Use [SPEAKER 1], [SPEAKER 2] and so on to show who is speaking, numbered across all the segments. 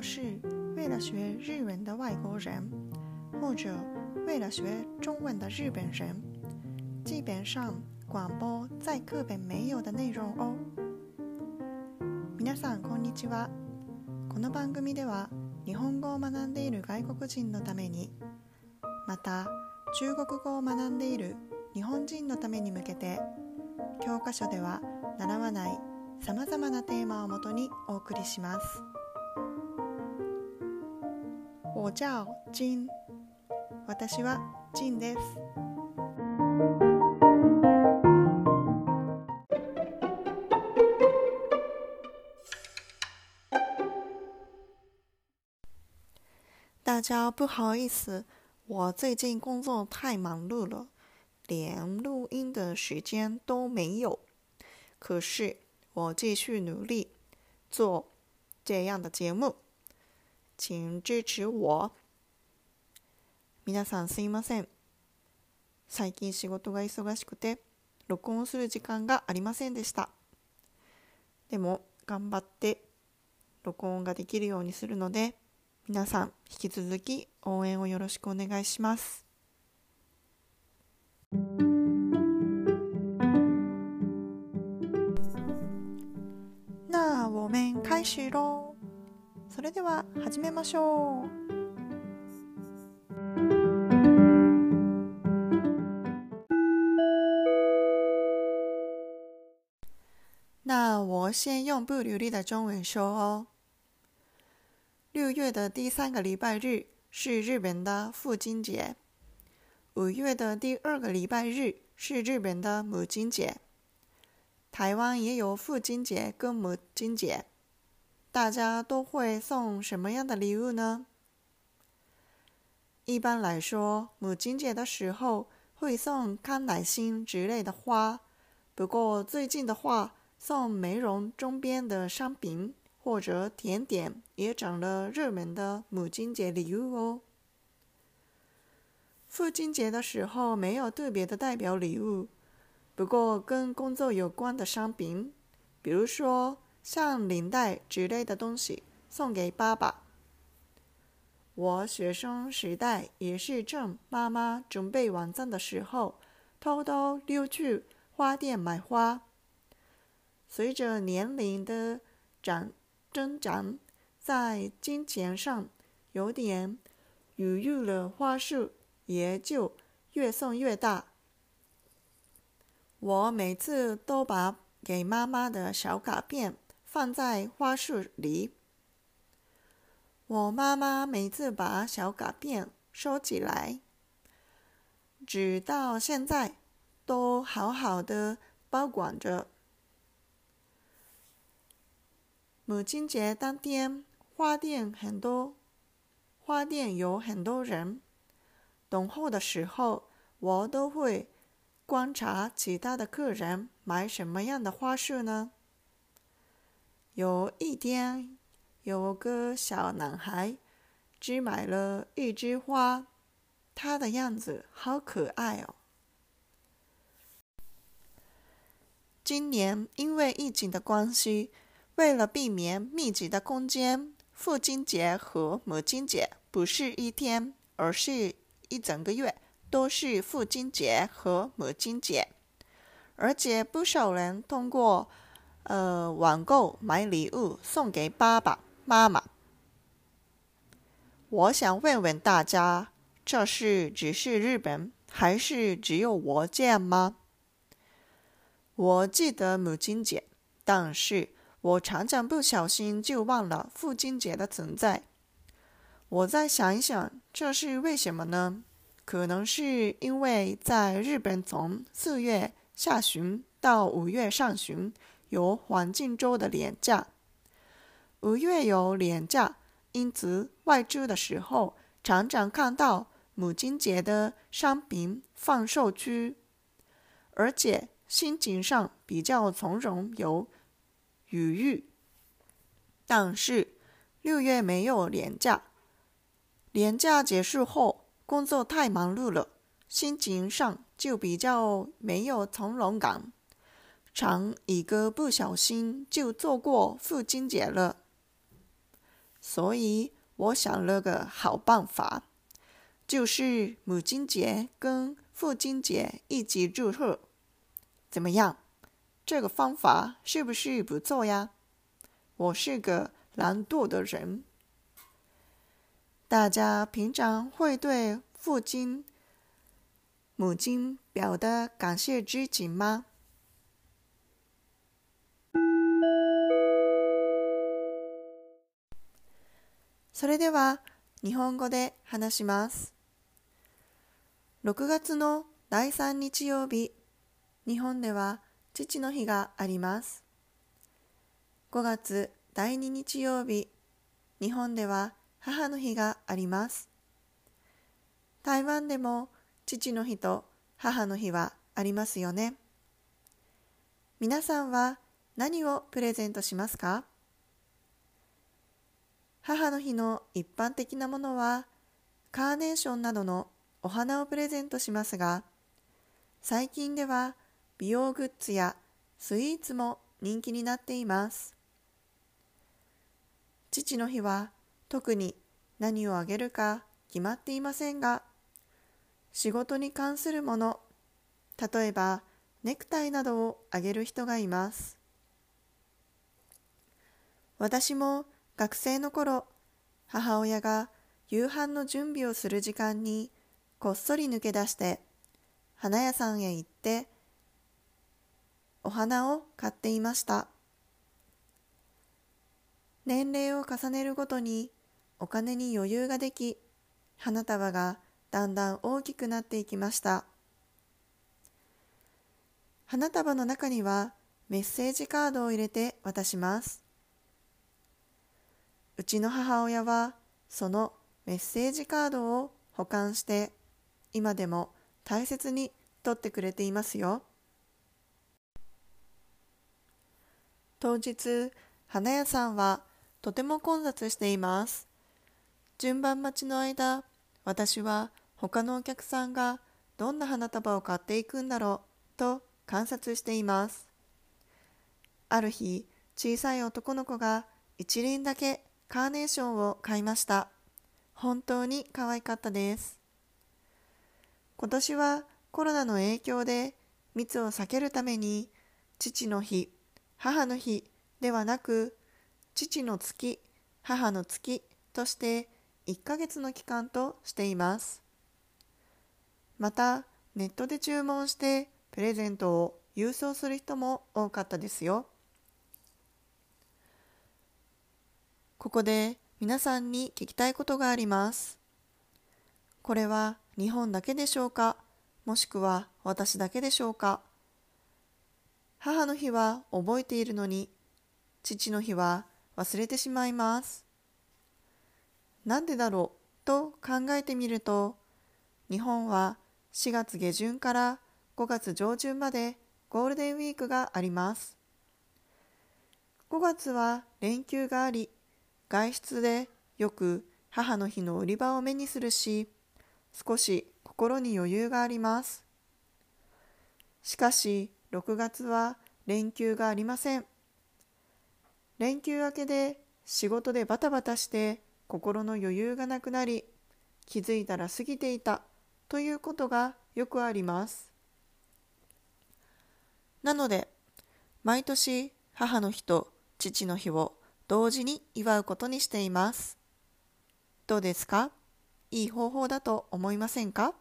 [SPEAKER 1] 要是为了学日文的外国人，或者为了学中文的日本人，基本上广播在课本没有的内容哦。皆さんこんにちは。この番組では日本語を学んでいる外国人のために、また中国語を学んでいる日本人のために向けて、教科書では習わないさまざまなテーマをもとにお送りします。我叫金。私はジンです。大家不好意思，我最近工作太忙碌了，连录音的时间都没有。可是我继续努力做这样的节目。 请支持我。皆さんすいません。最近仕事が忙しくて、録音する時間がありませんでした。でも、頑張って録音ができるようにするので、皆さん引き続き応援をよろしくお願いします。那我们开始喽。それでは始めましょう。那我先用不流利的中文说哦。六月的第三个礼拜日是日本的父亲节，五月的第二个礼拜日是日本的母亲节。台湾也有父亲节跟母亲节。 大家都会送什么样的礼物呢？一般来说，母亲节的时候会送康乃馨之类的花。不过最近的话，送美容周边的商品或者甜点也成了热门的母亲节礼物哦。父亲节的时候没有特别的代表礼物，不过跟工作有关的商品，比如说。像领带之类的东西送给爸爸。我学生时代也是趁妈妈准备晚餐的时候，偷偷溜去花店买花。随着年龄的长增长，在金钱上有点余裕了，花束也就越送越大。我每次都把给妈妈的小卡片。放在花束里。我妈妈每次把小卡片收起来，直到现在都好好的保管着。母亲节当天，花店很多，花店有很多人。等候的时候，我都会观察其他的客人买什么样的花束呢？有一天，有个小男孩只买了一枝花，他的样子好可爱哦。今年因为疫情的关系，为了避免密集的空间，父亲节和母亲节不是一天，而是一整个月都是父亲节和母亲节，而且不少人通过。呃，网购买礼物送给爸爸妈妈。我想问问大家，这是只是日本，还是只有我这样吗？我记得母亲节，但是我常常不小心就忘了父亲节的存在。我再想一想，这是为什么呢？可能是因为在日本，从四月下旬到五月上旬。有黄金周的廉价，五月有廉价，因此外出的时候常常看到母亲节的商品放售区，而且心情上比较从容有愉悦。但是六月没有廉价，廉价结束后工作太忙碌了，心情上就比较没有从容感。常一个不小心就做过父亲节了。所以我想了个好办法，就是母亲节跟父亲节一起祝贺。怎么样？这个方法是不是不错呀？我是个懒惰的人。大家平常会对父亲、母亲表达感谢之情吗？それでは日本語で話します。6月の第3日曜日、日本では父の日があります。5月第2日曜日、日本では母の日があります。台湾でも父の日と母の日はありますよね。皆さんは何をプレゼントしますか？母の日の一般的なものはカーネーションなどのお花をプレゼントしますが最近では美容グッズやスイーツも人気になっています。父の日は特に何をあげるか決まっていませんが仕事に関するもの例えばネクタイなどをあげる人がいます。私も学生の頃母親が夕飯の準備をする時間にこっそり抜け出して花屋さんへ行ってお花を買っていました。年齢を重ねるごとにお金に余裕ができ花束がだんだん大きくなっていきました。花束の中にはメッセージカードを入れて渡します。うちの母親はそのメッセージカードを保管して今でも大切に取ってくれていますよ。当日花屋さんはとても混雑しています。順番待ちの間私は他のお客さんがどんな花束を買っていくんだろうと観察しています。ある日小さい男の子が一輪だけカーネーションを買いました。本当に可愛かったです。今年はコロナの影響で密を避けるために父の日、母の日ではなく父の月、母の月として1ヶ月の期間としています。またネットで注文してプレゼントを郵送する人も多かったですよ。ここで皆さんに聞きたいことがあります。これは日本だけでしょうか？もしくは私だけでしょうか？母の日は覚えているのに父の日は忘れてしまいます。なんでだろうと考えてみると日本は4月下旬から5月上旬までゴールデンウィークがあります。5月は連休があり外出でよく母の日の売り場を目にするし、少し心に余裕があります。しかし、6月は連休がありません。連休明けで仕事でバタバタして心の余裕がなくなり、気づいたら過ぎていたということがよくあります。なので、毎年母の日と父の日を同時に祝うことにしています。どうですかいい方法だと思いませんか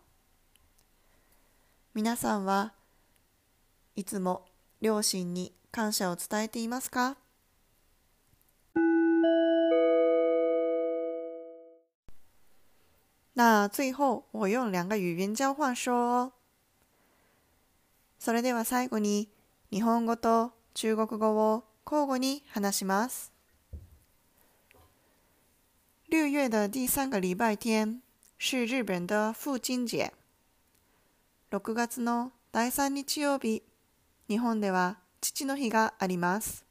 [SPEAKER 1] 皆さんはいつも両親に感謝を伝えていますか那最後我用两个语言交换说哦。それでは最後に日本語と中国語を交互に話します。六月的第三个礼拜天是日。本的父亲节。6月の第3日。曜日、日。本では父の日。があります。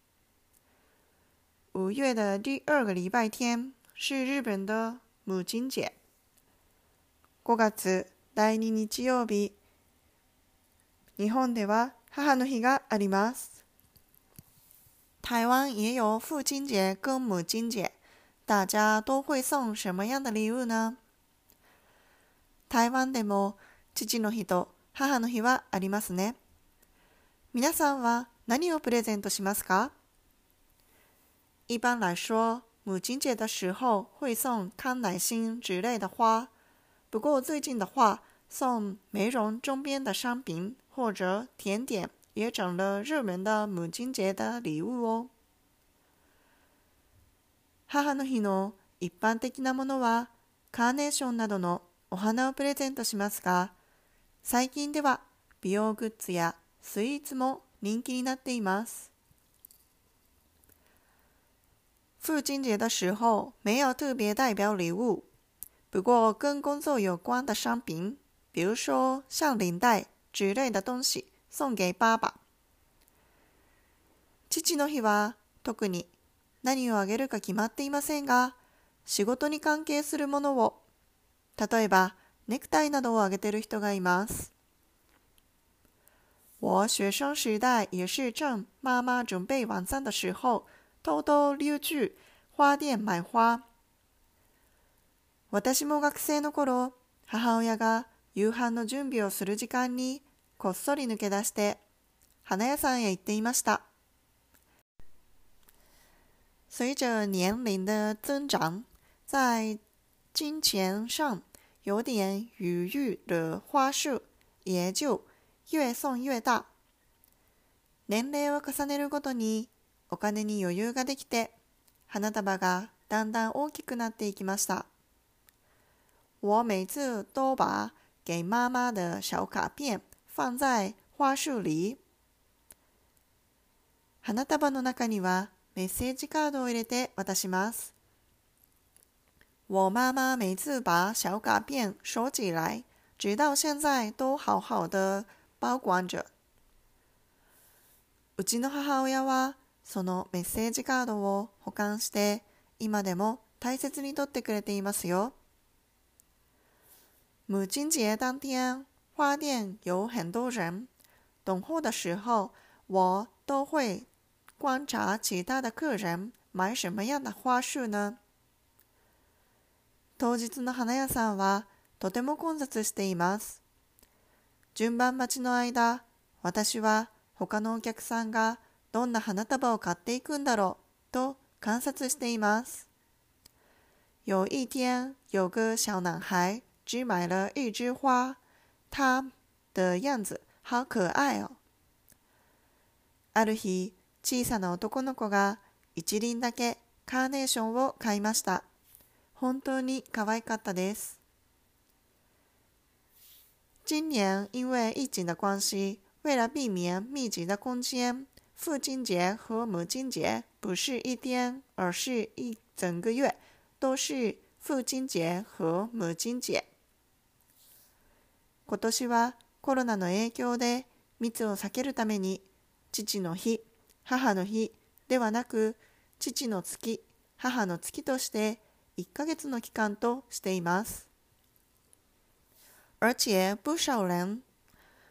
[SPEAKER 1] 五月的第二个礼拜天是日。本的母亲节。5月第2日。曜日、日。本では母の日。があります。台湾也有父亲节跟母亲节。大家都会送什么样的礼物呢？台湾でも父の日と母の日はありますね。皆さんは何をプレゼントしますか？一般来说，母亲节的时候会送康乃馨之类的花。不过最近的话，送美容周边的商品或者甜点也成了热门的母亲节的礼物哦。 母の日の一般的なものはカーネーションなどのお花をプレゼントしますが、最近では美容グッズやスイーツも人気になっています。父亲节的时候没有特别代表礼物，不过跟工作有关的商品，比如说像领带之类的东西送给爸爸。父の日は特に何をあげるか決まっていませんが、仕事に関係するものを、例えばネクタイなどをあげてる人がいます。我学生时代也是正妈妈准备晚餐的时候，偷偷溜去花店买花。私も学生の頃、母親が夕飯の準備をする時間にこっそり抜け出して花屋さんへ行っていました。随着年龄的增长，在金钱上有点余裕的花束也就越送越大。年齢を重ねるごとにお金に余裕ができて花束がだんだん大きくなっていきました。我每次都把给妈妈的小卡片放在花束里。花束の中にはメッセージカードを入れて渡します。我妈妈每次把小卡片收起来，直到现在都好好的保管着。うちの母親はそのメッセージカードを保管して今でも大切に取ってくれていますよ。母亲节当天，花店有很多人。等货的时候，我都会观察其他的客人买什么样的花束呢？当日の花屋さんはとても混雑しています。順番待ちの間、私は他のお客さんがどんな花束を買っていくんだろうと観察しています。有一天，有个小男孩只买了一枝花，他的样子好可愛哦。ある日、小さな男の子が一輪だけカーネーションを買いました。本当に可愛かったです。今年因为疫情的关系，为了避免密集的空间，父亲节和母亲节不是一天，而是一整个月都是父亲节和母亲节。今年はコロナの影響で密を避けるために父の日、母の日ではなく父の月、母の月として1ヶ月の期間としています。而且不少人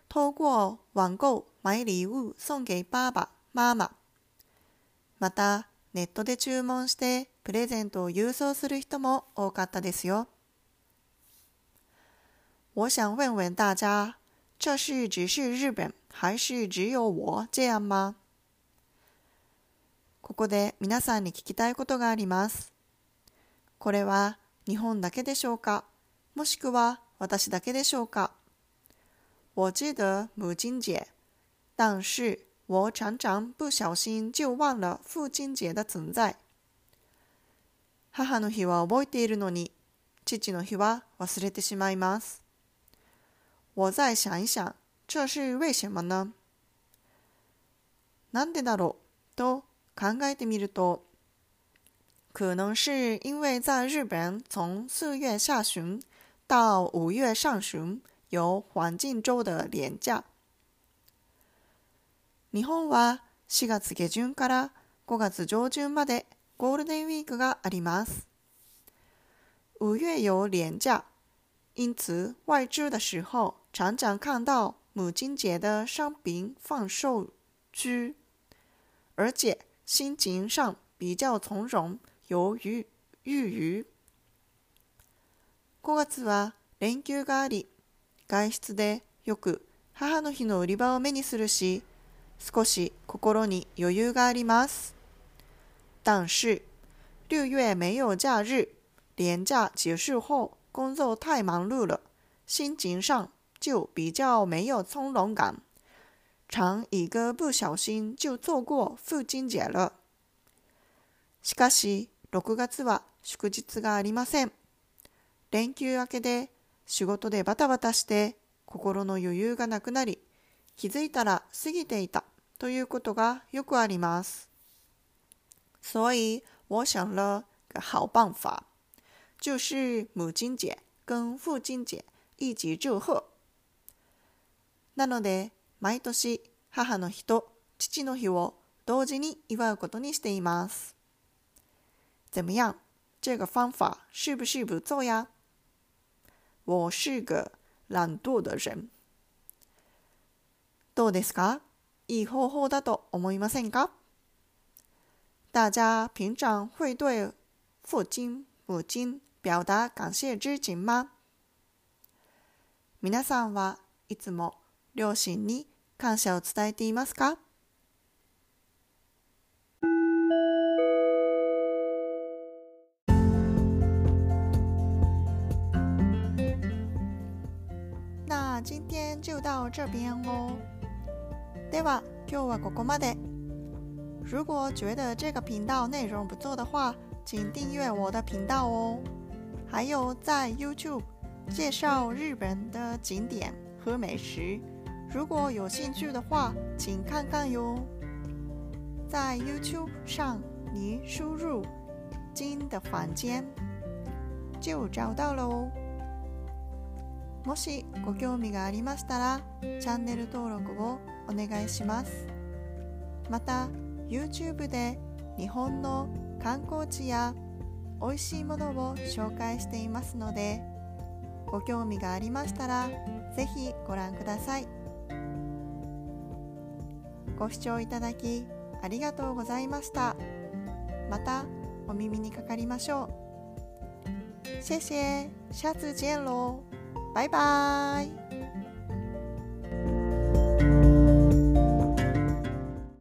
[SPEAKER 1] 透过网购买礼物送给爸爸妈妈。また、ネットで注文してプレゼントを郵送する人も多かったですよ。我想问问大家，这是只是日本，还是只有我这样吗？ここで皆さんに聞きたいことがあります。これは日本だけでしょうか？もしくは私だけでしょうか？我记得母亲节，但是我常常不小心就忘了父亲节的存在。母の日は覚えているのに、父の日は忘れてしまいます。我再想一想，这是为什么呢？なんでだろうと考えてみると，可能是因为在日本从四月下旬到五月上旬有黄金周的连假。日本は4月下旬から5月上旬までゴールデンウィークがあります。五月有连假，因此外出的时候常常看到母亲节的商品放售区，而且 心情上比较从容，由于日语。5月は連休があり、外出でよく母の日の売り場を目にするし、少し心に余裕があります。但是六月没有假日，连假结束后，工作太忙碌了，心情上就比较没有从容感，常一个不小心就错过父亲节了。しかし、6月は祝日がありません。連休明けで仕事でバタバタして心の余裕がなくなり、気づいたら過ぎていたということがよくあります。所以我想了个好办法，就是母亲节跟父亲节一起祝贺。なので、毎年母の日と父の日を同時に祝うことにしています。怎么样？这个方法是不是不错呀？我是个懒惰的人。どうですか？いい方法だと思いませんか？大家平常会对父亲、母亲表达感謝之情吗？皆さんはいつも両親に感謝を伝えていますか？那今天就到这边哦。では今日はここまで。如果觉得这个频道内容不错的话，请订阅我的频道哦。还有在 YouTube 介绍日本的景点和美食，如果有兴趣的话，请看看哟。在 YouTube 上，你输入“金的房间”就找到了哦。もしご興味がありましたら、チャンネル登録をお願いします。また。YouTube で日本の観光地や美味しいものを紹介していますのでご興味がありましたらぜひご覧くださいご視聴いただきありがとうございました。またお耳にかかりましょう。谢谢下次见喽拜拜。